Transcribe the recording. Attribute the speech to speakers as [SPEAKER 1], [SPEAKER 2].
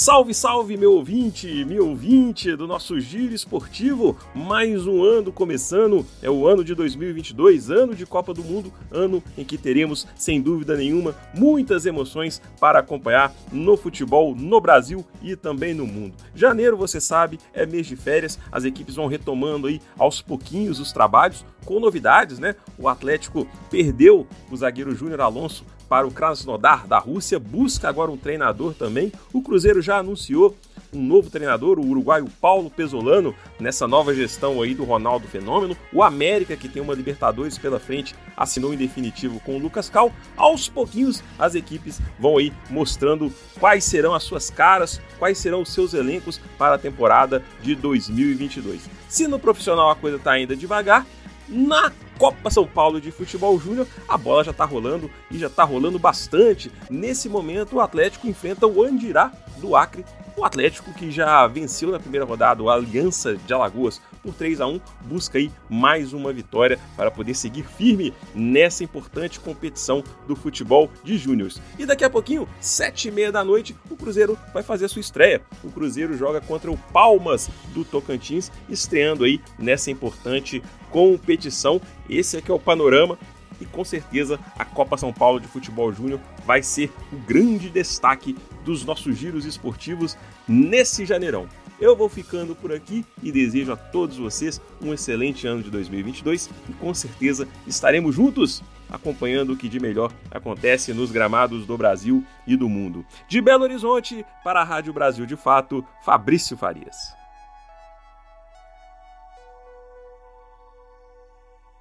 [SPEAKER 1] Salve, salve, meu ouvinte, meu ouvinte do nosso giro esportivo. Mais um ano começando, é o ano de 2022, ano de Copa do Mundo, ano em que teremos, sem dúvida nenhuma, muitas emoções para acompanhar no futebol no Brasil e também no mundo. Janeiro, você sabe, é mês de férias, as equipes vão retomando aí aos pouquinhos os trabalhos, com novidades, né? O Atlético perdeu o zagueiro Júnior Alonso para o Krasnodar da Rússia, busca agora um treinador também. O Cruzeiro já anunciou um novo treinador, o uruguaio Paulo Pesolano, nessa nova gestão aí do Ronaldo Fenômeno. O América, que tem uma Libertadores pela frente, assinou em definitivo com o Lucas Cal. Aos pouquinhos, as equipes vão aí mostrando quais serão as suas caras, quais serão os seus elencos para a temporada de 2022. Se no profissional a coisa está ainda devagar, na Copa São Paulo de Futebol Júnior, a bola já está rolando e já está rolando bastante. Nesse momento, o Atlético enfrenta o Andirá do Acre. O Atlético que já venceu na primeira rodada o Aliança de Alagoas por 3 a 1 busca aí mais uma vitória para poder seguir firme nessa importante competição do futebol de júniores. E daqui a pouquinho, sete e meia da noite, o Cruzeiro vai fazer a sua estreia. O Cruzeiro joga contra o Palmas do Tocantins, estreando aí nessa importante competição. Esse aqui é o panorama e com certeza a Copa São Paulo de Futebol Júnior vai ser o grande destaque dos nossos giros esportivos nesse janeirão. Eu vou ficando por aqui e desejo a todos vocês um excelente ano de 2022 e com certeza estaremos juntos acompanhando o que de melhor acontece nos gramados do Brasil e do mundo. De Belo Horizonte para a Rádio Brasil de Fato, Fabrício Farias.